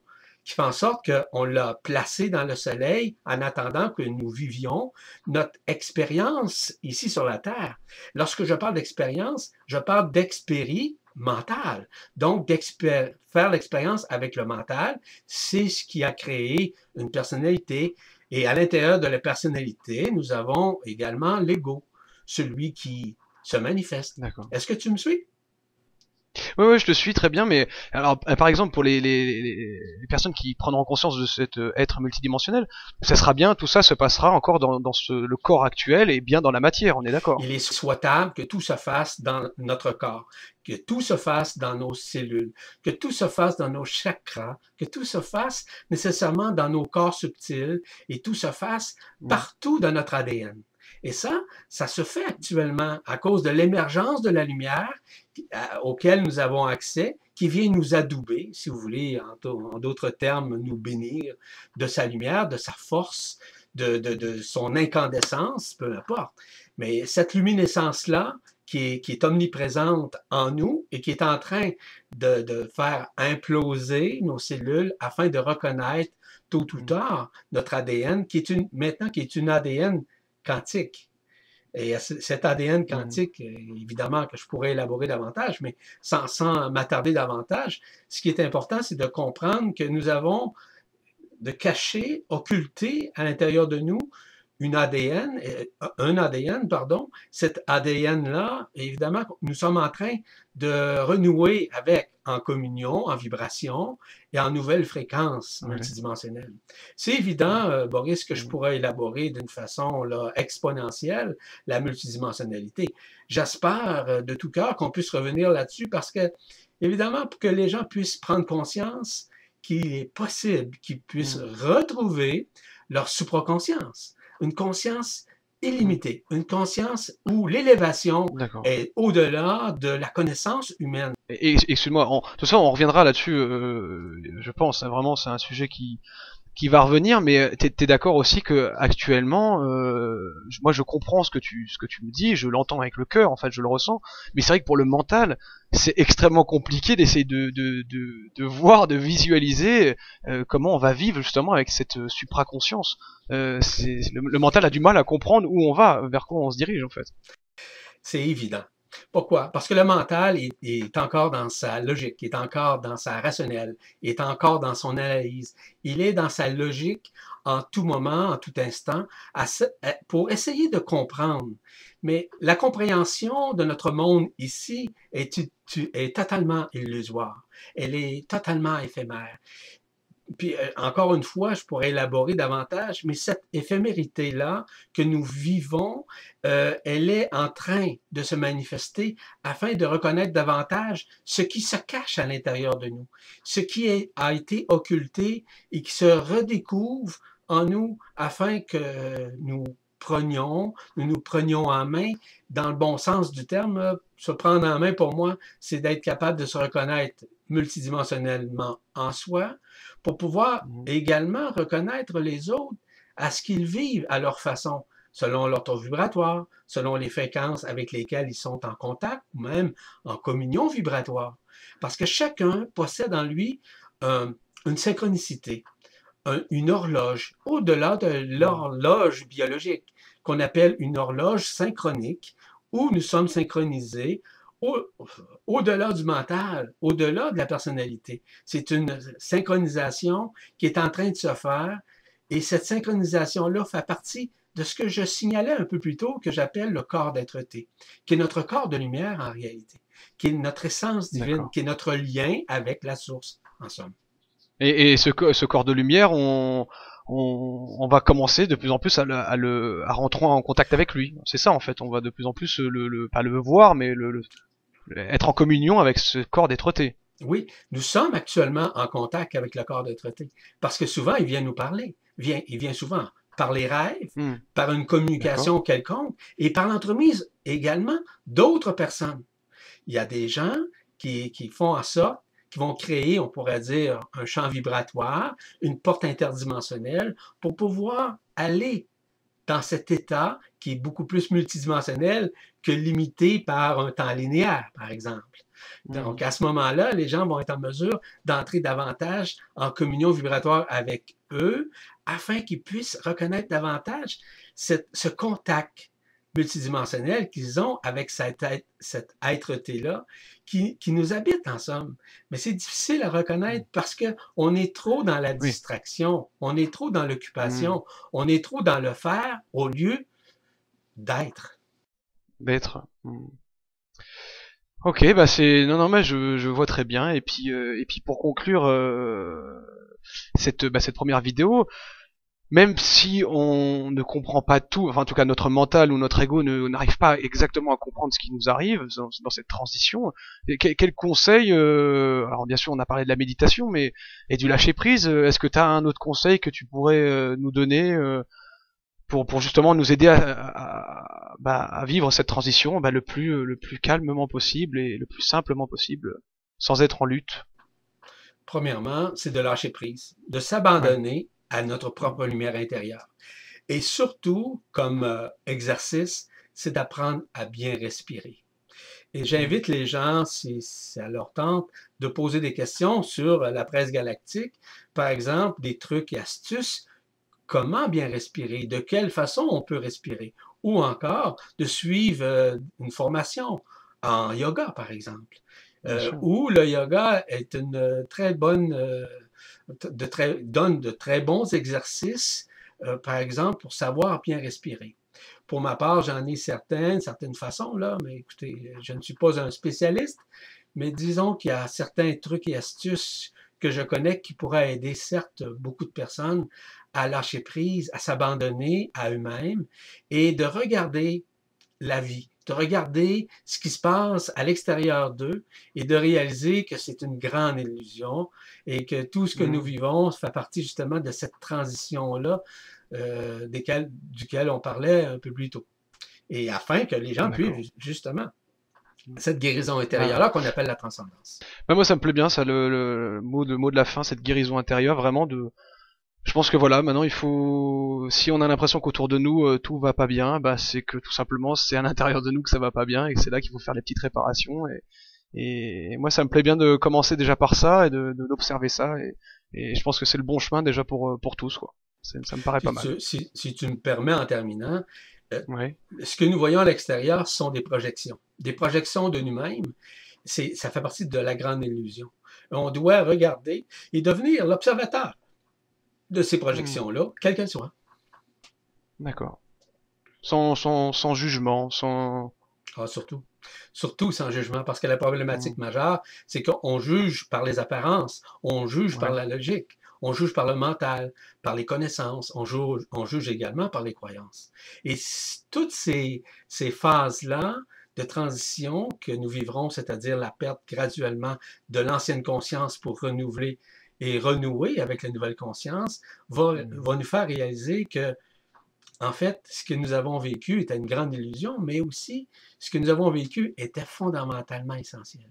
Speaker 2: qui fait en sorte qu'on l'a placé dans le soleil en attendant que nous vivions notre expérience ici sur la Terre. Lorsque je parle d'expérience, je parle d'expérie mentale. Donc, faire l'expérience avec le mental, c'est ce qui a créé une personnalité. Et à l'intérieur de la personnalité, nous avons également l'ego, celui qui se manifeste. Est-ce que tu me suis?
Speaker 1: Oui, je te suis très bien, mais alors, euh, par exemple, pour les, les, les personnes qui prendront conscience de cet euh, être multidimensionnel, ça sera bien, tout ça se passera encore dans, dans ce, le corps actuel et bien dans la matière, on est d'accord.
Speaker 2: Il est souhaitable que tout se fasse dans notre corps, que tout se fasse dans nos cellules, que tout se fasse dans nos chakras, que tout se fasse nécessairement dans nos corps subtils et tout se fasse partout dans notre ADN. Et ça, ça se fait actuellement à cause de l'émergence de la lumière auquel nous avons accès, qui vient nous adouber, si vous voulez, en, d'autres termes, nous bénir de sa lumière, de sa force, de, son incandescence, peu importe. Mais cette luminescence-là, qui est, qui est, omniprésente en nous et qui est en train de, faire imploser nos cellules afin de reconnaître tôt ou tard notre ADN, qui est maintenant qui est une ADN quantique. Et cet ADN mmh. quantique, évidemment que je pourrais élaborer davantage, mais sans, sans m'attarder davantage, ce qui est important, c'est de comprendre que nous avons de cacher, occulter à l'intérieur de nous une ADN, euh, un ADN, pardon. Cet ADN-là, évidemment, nous sommes en train de renouer avec en communion, en vibration et en nouvelles fréquences multidimensionnelles. C'est évident, euh, Boris, que je pourrais élaborer d'une façon là, exponentielle la multidimensionnalité. J'espère euh, de tout cœur qu'on puisse revenir là-dessus parce que, évidemment, pour que les gens puissent prendre conscience qu'il est possible qu'ils puissent mm. retrouver leur supraconscience une conscience illimitée, une conscience où l'élévation est au-delà de la connaissance humaine.
Speaker 1: Et, excuse-moi, de toute façon, on reviendra là-dessus, euh, je pense, hein, vraiment, c'est un sujet qui, qui va revenir, mais tu es, d'accord aussi que actuellement, euh, moi je comprends ce que tu me dis, je l'entends avec le cœur, en fait, je le ressens, mais c'est vrai que pour le mental, c'est extrêmement compliqué d'essayer de, voir, de visualiser euh, comment on va vivre justement avec cette euh, supraconscience. Euh, le mental a du mal à comprendre où on va, vers quoi on se dirige en fait.
Speaker 2: C'est évident. Pourquoi? Parce que le mental est, encore dans sa logique, est encore dans sa rationnelle, est encore dans son analyse. Il est dans sa logique en tout moment, en tout instant, pour essayer de comprendre. Mais la compréhension de notre monde ici est totalement illusoire. Elle est totalement éphémère puis euh, encore une fois, je pourrais élaborer davantage, mais cette éphémérité-là que nous vivons, euh, elle est en train de se manifester afin de reconnaître davantage ce qui se cache à l'intérieur de nous, ce qui a été occulté et qui se redécouvre en nous afin que nous prenions, nous nous prenions en main dans le bon sens du terme. Se prendre en main pour moi, c'est d'être capable de se reconnaître multidimensionnellement en soi, pour pouvoir mmh. également reconnaître les autres à ce qu'ils vivent à leur façon, selon leur taux vibratoire, selon les fréquences avec lesquelles ils sont en contact ou même en communion vibratoire. Parce que chacun possède en lui une synchronicité, une horloge, au-delà de l'horloge biologique, qu'on appelle une horloge synchronique, où nous sommes synchronisés au-delà du mental, au-delà de la personnalité. C'est une synchronisation qui est en train de se faire et cette synchronisation-là fait partie de ce que je signalais un peu plus tôt, que j'appelle le corps d'être-té, qui est notre corps de lumière en réalité, qui est notre essence divine, qui est notre lien avec la source, en somme.
Speaker 1: Et, ce, ce, corps de lumière, on, on, va commencer de plus en plus à, le, à, rentrer en contact avec lui. C'est ça en fait, on va de plus en plus le, le pas le voir, mais le, être en communion avec ce corps d'être
Speaker 2: Oui, nous sommes actuellement en contact avec le corps d'être parce que souvent il vient nous parler. Il vient, il vient souvent par les rêves, hmm. par une communication quelconque et par l'entremise également d'autres personnes. Il y a des gens qui, qui font en sorte qui vont créer, on pourrait dire, un champ vibratoire, une porte interdimensionnelle pour pouvoir aller dans cet état qui est beaucoup plus multidimensionnel que limité par un temps linéaire, par exemple. Donc, à ce moment-là, les gens vont être en mesure d'entrer davantage en communion vibratoire avec eux afin qu'ils puissent reconnaître davantage ce contact multidimensionnel qu'ils ont avec cet, être, être-té-là qui, nous habite en somme. Mais c'est difficile à reconnaître parce qu'on est trop dans la distraction, on est trop dans l'occupation, mm. on est trop dans le faire au lieu d'être.
Speaker 1: D'être. Mm. Ok, bah c'est non non mais je, je vois très bien et puis euh, et puis pour conclure euh, cette bah, cette première vidéo, même si on ne comprend pas tout, enfin en tout cas notre mental ou notre ego n'arrive pas exactement à comprendre ce qui nous arrive dans, cette transition, quel, quel conseil, euh, alors bien sûr on a parlé de la méditation, mais et du lâcher prise, euh, est-ce que tu as un autre conseil que tu pourrais euh, nous donner pour, pour justement nous aider à, bah, à vivre cette transition bah, le, plus, le plus calmement possible et le plus simplement possible, sans être en lutte?
Speaker 2: Premièrement, c'est de lâcher prise, de s'abandonner à notre propre lumière intérieure. Et surtout, comme euh, exercice, c'est d'apprendre à bien respirer. Et j'invite les gens, si c'est à leur tente, de poser des questions sur la presse galactique, par exemple, des trucs et astuces, comment bien respirer, de quelle façon on peut respirer, ou encore de suivre euh, une formation en yoga, par exemple, euh, où le yoga est une très bonne donne de très bons exercices, euh, par exemple, pour savoir bien respirer. Pour ma part, j'en ai certaines, certaines façons, là, mais écoutez, je ne suis pas un spécialiste, mais disons qu'il y a certains trucs et astuces que je connais qui pourraient aider, certes, beaucoup de personnes à lâcher prise, à s'abandonner à eux-mêmes et de regarder la vie, de regarder ce qui se passe à l'extérieur d'eux et de réaliser que c'est une grande illusion et que tout ce que nous mm. vivons fait partie justement de cette transition-là euh, duquel on parlait un peu plus tôt. Et afin que les gens puissent justement cette guérison intérieure-là qu'on appelle la transcendance.
Speaker 1: Ben, moi, ça me plaît bien, ça, le, mot, de, mot de la fin, cette guérison intérieure, vraiment de, je pense que voilà, maintenant il faut, si on a l'impression qu'autour de nous euh, tout va pas bien, bah c'est que tout simplement c'est à l'intérieur de nous que ça va pas bien et que c'est là qu'il faut faire les petites réparations. Et, et, moi ça me plaît bien de commencer déjà par ça et de, d'observer ça et, et, je pense que c'est le bon chemin déjà pour euh, pour tous quoi. Ça me paraît pas
Speaker 2: mal. si, si, tu me permets en terminant, euh, ce que nous voyons à l'extérieur sont des projections. Des projections de nous-mêmes, ça fait partie de la grande illusion. On doit regarder et devenir l'observateur de ces projections-là, hmm. quelles qu'elles soient.
Speaker 1: D'accord. Sans, sans, jugement, sans...
Speaker 2: Ah, surtout. Surtout sans jugement, parce que la problématique hmm. majeure, c'est qu'on juge par les apparences, on juge par la logique, on juge par le mental, par les connaissances, on juge, on juge également par les croyances. Et toutes ces, ces phases-là de transition que nous vivrons, c'est-à-dire la perte graduellement de l'ancienne conscience pour renouveler et renouer avec la nouvelle conscience, va, mmh. va nous faire réaliser que en fait, ce que nous avons vécu était une grande illusion, mais aussi ce que nous avons vécu était fondamentalement essentiel.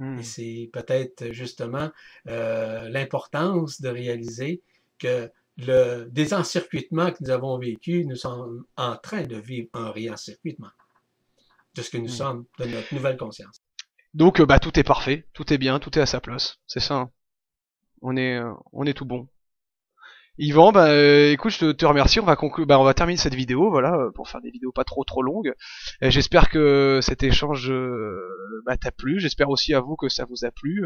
Speaker 2: Et hmm. c'est peut-être justement euh, l'importance de réaliser que le désencircuitement que nous avons vécu, nous sommes en train de vivre un réencircuitement de ce que nous hmm. sommes, de notre nouvelle conscience.
Speaker 1: Donc, euh, bah, tout est parfait, tout est bien, tout est à sa place. C'est ça. Hein. On est, euh, on est tout bon. Yvan, bah, euh, écoute, je te, remercie. On va conclure, bah, on va terminer cette vidéo, voilà, euh, pour faire des vidéos pas trop trop longues. J'espère que cet échange bah, t'a plu. J'espère aussi à vous que ça vous a plu.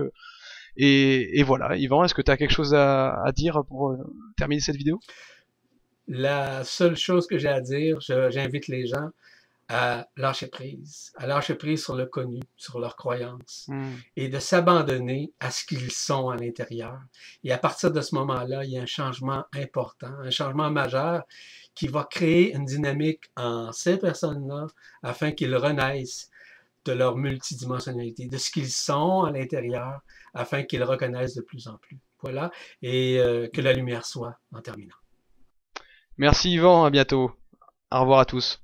Speaker 1: Et, voilà, Yvan, est-ce que tu as quelque chose à, à dire pour terminer cette vidéo?
Speaker 2: La seule chose que j'ai à dire, j'invite les gens à lâcher prise, à lâcher prise sur le connu, sur leurs croyances, hmm. et de s'abandonner à ce qu'ils sont à l'intérieur. Et à partir de ce moment-là, il y a un changement important, un changement majeur qui va créer une dynamique en ces personnes-là afin qu'ils renaissent de leur multidimensionnalité, de ce qu'ils sont à l'intérieur, afin qu'ils reconnaissent de plus en plus. Voilà, et euh, que la lumière soit en terminant.
Speaker 1: Merci Yvan, à bientôt. Au revoir à tous.